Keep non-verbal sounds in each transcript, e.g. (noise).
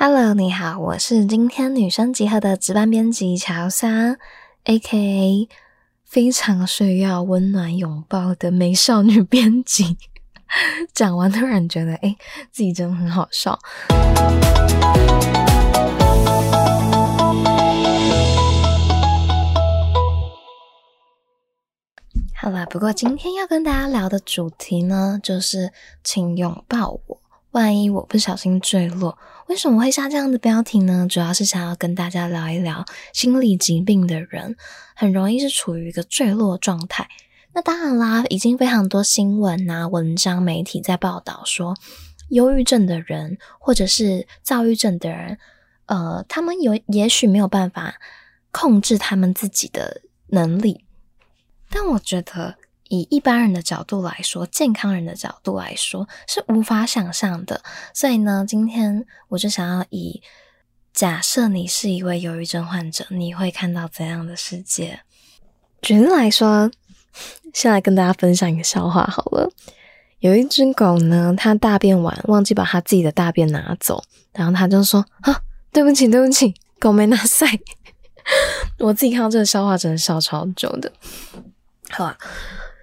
Hello，你好，我是今天女生集合的值班编辑乔莎，A.K.A 非常需要温暖拥抱的美少女编辑。(laughs) 讲完突然觉得，哎，自己真的很好笑。好啦，不过今天要跟大家聊的主题呢，就是请拥抱我。万一我不小心坠落，为什么会下这样的标题呢？主要是想要跟大家聊一聊心理疾病的人很容易是处于一个坠落状态。那当然啦，已经非常多新闻啊、文章、媒体在报道说，忧郁症的人或者是躁郁症的人，呃，他们有也许没有办法控制他们自己的能力。但我觉得，以一般人的角度来说，健康人的角度来说，是无法想象的。所以呢，今天我就想要以假设你是一位忧郁症患者，你会看到怎样的世界？举例来说，先来跟大家分享一个笑话好了。有一只狗呢，它大便完忘记把它自己的大便拿走，然后它就说：“啊，对不起，对不起，狗没拿塞。” (laughs) 我自己看到这个笑话，真的笑超久的。好啊，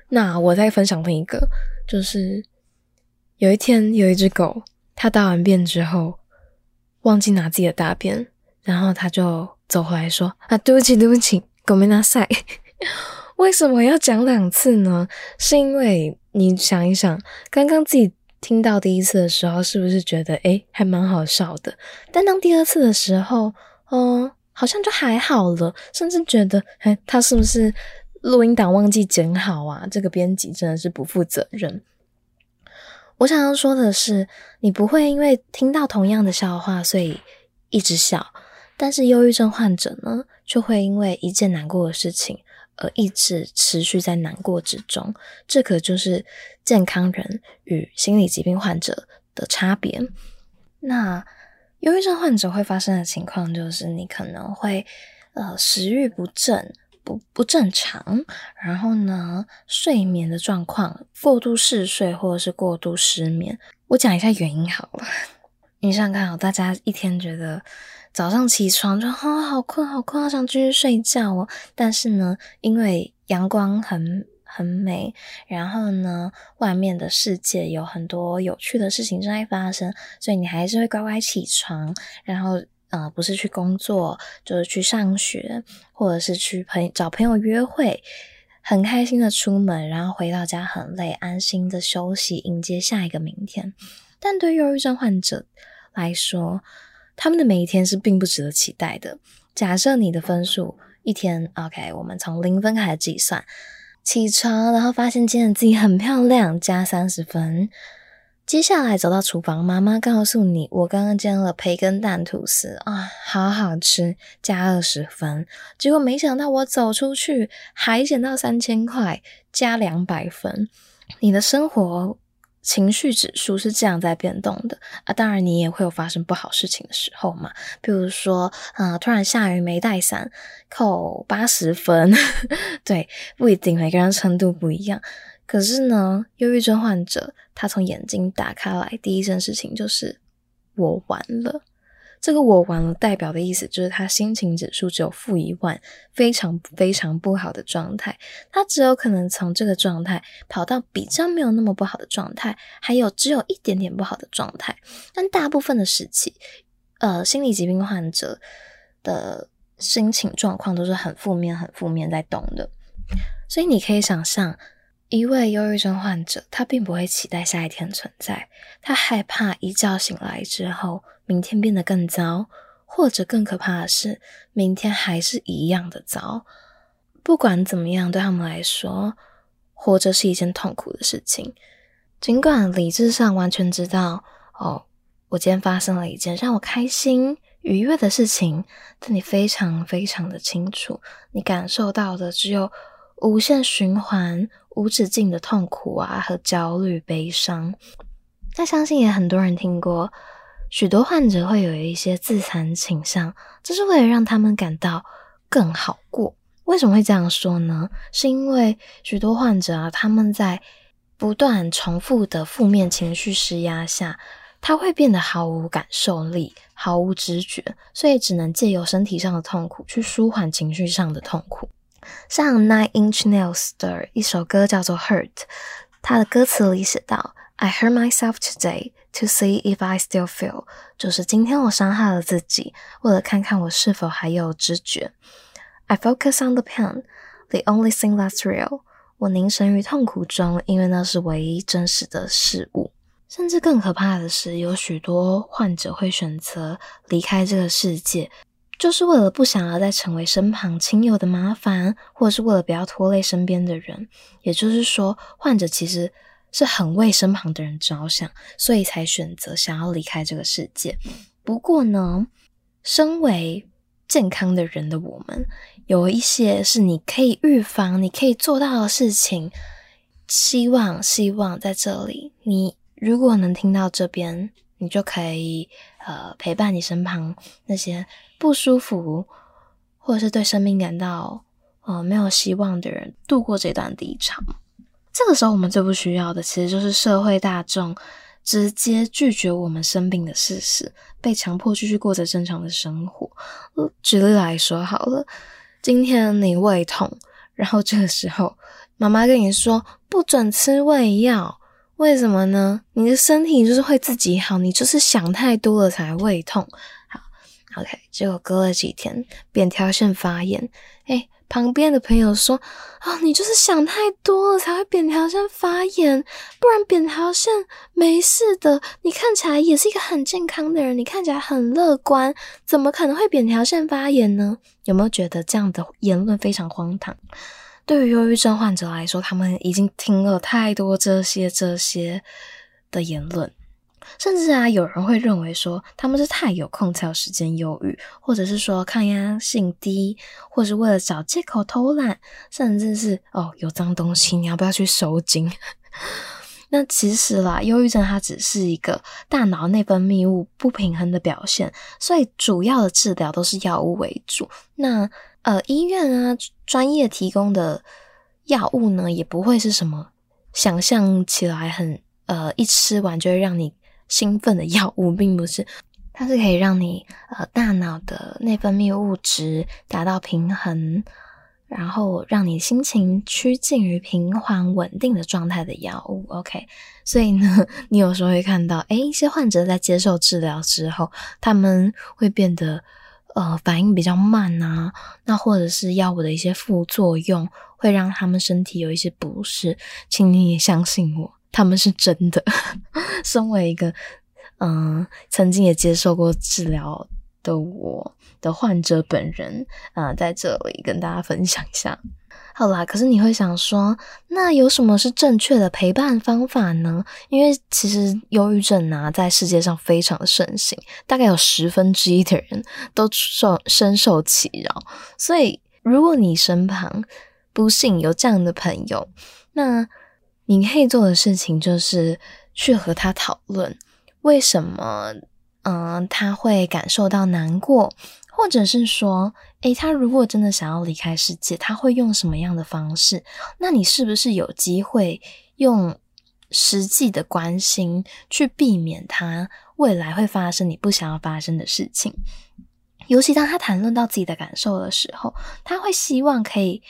那我再分享另一个，就是有一天有一只狗，它大完便之后忘记拿自己的大便，然后它就走回来说：“啊，对不起，对不起，狗没拿塞。(laughs) ”为什么要讲两次呢？是因为你想一想，刚刚自己听到第一次的时候，是不是觉得诶还蛮好笑的？但当第二次的时候，哦，好像就还好了，甚至觉得，哎，他是不是？录音档忘记剪好啊！这个编辑真的是不负责任。我想要说的是，你不会因为听到同样的笑话，所以一直笑。但是忧郁症患者呢，就会因为一件难过的事情而一直持续在难过之中。这可就是健康人与心理疾病患者的差别。那忧郁症患者会发生的情况，就是你可能会呃食欲不振。不不正常，然后呢，睡眠的状况过度嗜睡或者是过度失眠。我讲一下原因好了。(laughs) 你想想看，哦，大家一天觉得早上起床就啊好困好困，好想继续睡觉哦。但是呢，因为阳光很很美，然后呢，外面的世界有很多有趣的事情正在发生，所以你还是会乖乖起床，然后。呃，不是去工作，就是去上学，或者是去朋找朋友约会，很开心的出门，然后回到家很累，安心的休息，迎接下一个明天。但对忧郁症患者来说，他们的每一天是并不值得期待的。假设你的分数一天，OK，我们从零分开始计算，起床然后发现今天自己很漂亮，加三十分。接下来走到厨房，妈妈告诉你：“我刚刚煎了培根蛋吐司啊，好好吃，加二十分。”结果没想到我走出去还捡到三千块，加两百分。你的生活情绪指数是这样在变动的啊！当然，你也会有发生不好事情的时候嘛，比如说啊，突然下雨没带伞，扣八十分。(laughs) 对，不一定，每个人程度不一样。可是呢，忧郁症患者他从眼睛打开来，第一件事情就是我完了。这个我完了代表的意思就是他心情指数只有负一万，非常非常不好的状态。他只有可能从这个状态跑到比较没有那么不好的状态，还有只有一点点不好的状态。但大部分的时期，呃，心理疾病患者的心情状况都是很负面、很负面在动的。所以你可以想象。一位忧郁症患者，他并不会期待下一天存在，他害怕一觉醒来之后，明天变得更糟，或者更可怕的是，明天还是一样的糟。不管怎么样，对他们来说，活着是一件痛苦的事情。尽管理智上完全知道，哦，我今天发生了一件让我开心、愉悦的事情，但你非常非常的清楚，你感受到的只有无限循环。无止境的痛苦啊，和焦虑、悲伤。那相信也很多人听过，许多患者会有一些自残倾向，这是为了让他们感到更好过。为什么会这样说呢？是因为许多患者啊，他们在不断重复的负面情绪施压下，他会变得毫无感受力、毫无知觉，所以只能借由身体上的痛苦去舒缓情绪上的痛苦。像 Nine Inch Nails 的一首歌叫做《Hurt》，它的歌词里写道：“I hurt myself today to see if I still feel。”就是今天我伤害了自己，为了看看我是否还有知觉。I focus on the pain, the only thing that's real。我凝神于痛苦中，因为那是唯一真实的事物。甚至更可怕的是，有许多患者会选择离开这个世界，就是为了不想要再成为身旁亲友的麻烦，或者是为了不要拖累身边的人。也就是说，患者其实是很为身旁的人着想，所以才选择想要离开这个世界。不过呢，身为健康的人的我们，有一些是你可以预防、你可以做到的事情。希望，希望在这里，你如果能听到这边，你就可以呃陪伴你身旁那些不舒服或者是对生命感到呃没有希望的人，度过这段低潮。这个时候，我们最不需要的，其实就是社会大众。直接拒绝我们生病的事实，被强迫继续过着正常的生活。举例来说好了，今天你胃痛，然后这个时候妈妈跟你说不准吃胃药，为什么呢？你的身体就是会自己好，你就是想太多了才胃痛。好，OK，结果隔了几天，扁桃腺发炎，哎。旁边的朋友说：“哦，你就是想太多了才会扁桃腺发炎，不然扁桃腺没事的。你看起来也是一个很健康的人，你看起来很乐观，怎么可能会扁桃腺发炎呢？有没有觉得这样的言论非常荒唐？对于忧郁症患者来说，他们已经听了太多这些这些的言论。”甚至啊，有人会认为说他们是太有空才有时间忧郁，或者是说抗压性低，或者是为了找借口偷懒，甚至是哦有脏东西，你要不要去收紧？那其实啦，忧郁症它只是一个大脑内分泌物不平衡的表现，所以主要的治疗都是药物为主。那呃，医院啊专业提供的药物呢，也不会是什么想象起来很呃一吃完就会让你。兴奋的药物并不是，它是可以让你呃大脑的内分泌物质达到平衡，然后让你心情趋近于平缓稳定的状态的药物。OK，(laughs) 所以呢，你有时候会看到，诶，一些患者在接受治疗之后，他们会变得呃反应比较慢啊，那或者是药物的一些副作用会让他们身体有一些不适，请你也相信我。他们是真的。(laughs) 身为一个嗯，曾经也接受过治疗的我的患者本人啊，在这里跟大家分享一下。好啦，可是你会想说，那有什么是正确的陪伴方法呢？因为其实忧郁症啊，在世界上非常的盛行，大概有十分之一的人都受深受其扰。所以，如果你身旁不幸有这样的朋友，那你可以做的事情就是去和他讨论，为什么，嗯，他会感受到难过，或者是说，诶，他如果真的想要离开世界，他会用什么样的方式？那你是不是有机会用实际的关心去避免他未来会发生你不想要发生的事情？尤其当他谈论到自己的感受的时候，他会希望可以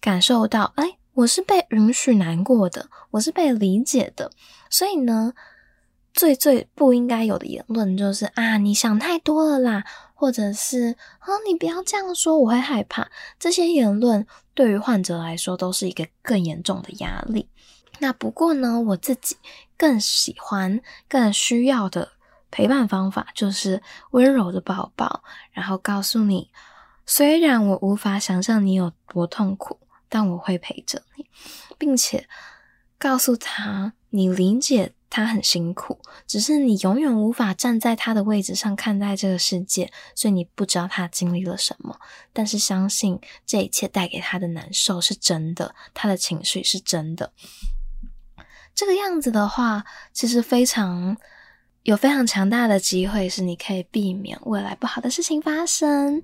感受到，哎。我是被允许难过的，我是被理解的，所以呢，最最不应该有的言论就是啊，你想太多了啦，或者是啊，你不要这样说，我会害怕。这些言论对于患者来说都是一个更严重的压力。那不过呢，我自己更喜欢、更需要的陪伴方法就是温柔的抱抱，然后告诉你，虽然我无法想象你有多痛苦。但我会陪着你，并且告诉他，你理解他很辛苦，只是你永远无法站在他的位置上看待这个世界，所以你不知道他经历了什么。但是相信这一切带给他的难受是真的，他的情绪是真的。这个样子的话，其实非常有非常强大的机会，是你可以避免未来不好的事情发生。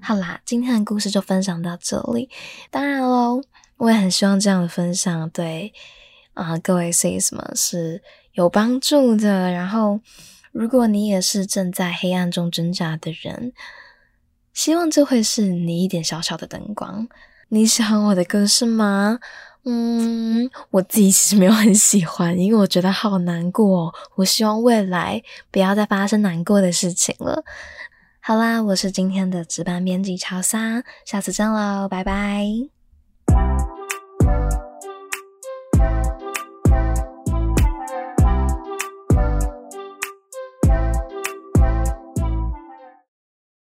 好啦，今天的故事就分享到这里。当然喽，我也很希望这样的分享对啊各位 sis 们是有帮助的。然后，如果你也是正在黑暗中挣扎的人，希望这会是你一点小小的灯光。你喜欢我的歌是吗？嗯，我自己其实没有很喜欢，因为我觉得好难过。我希望未来不要再发生难过的事情了。好啦，我是今天的值班编辑乔莎，下次见喽，拜拜。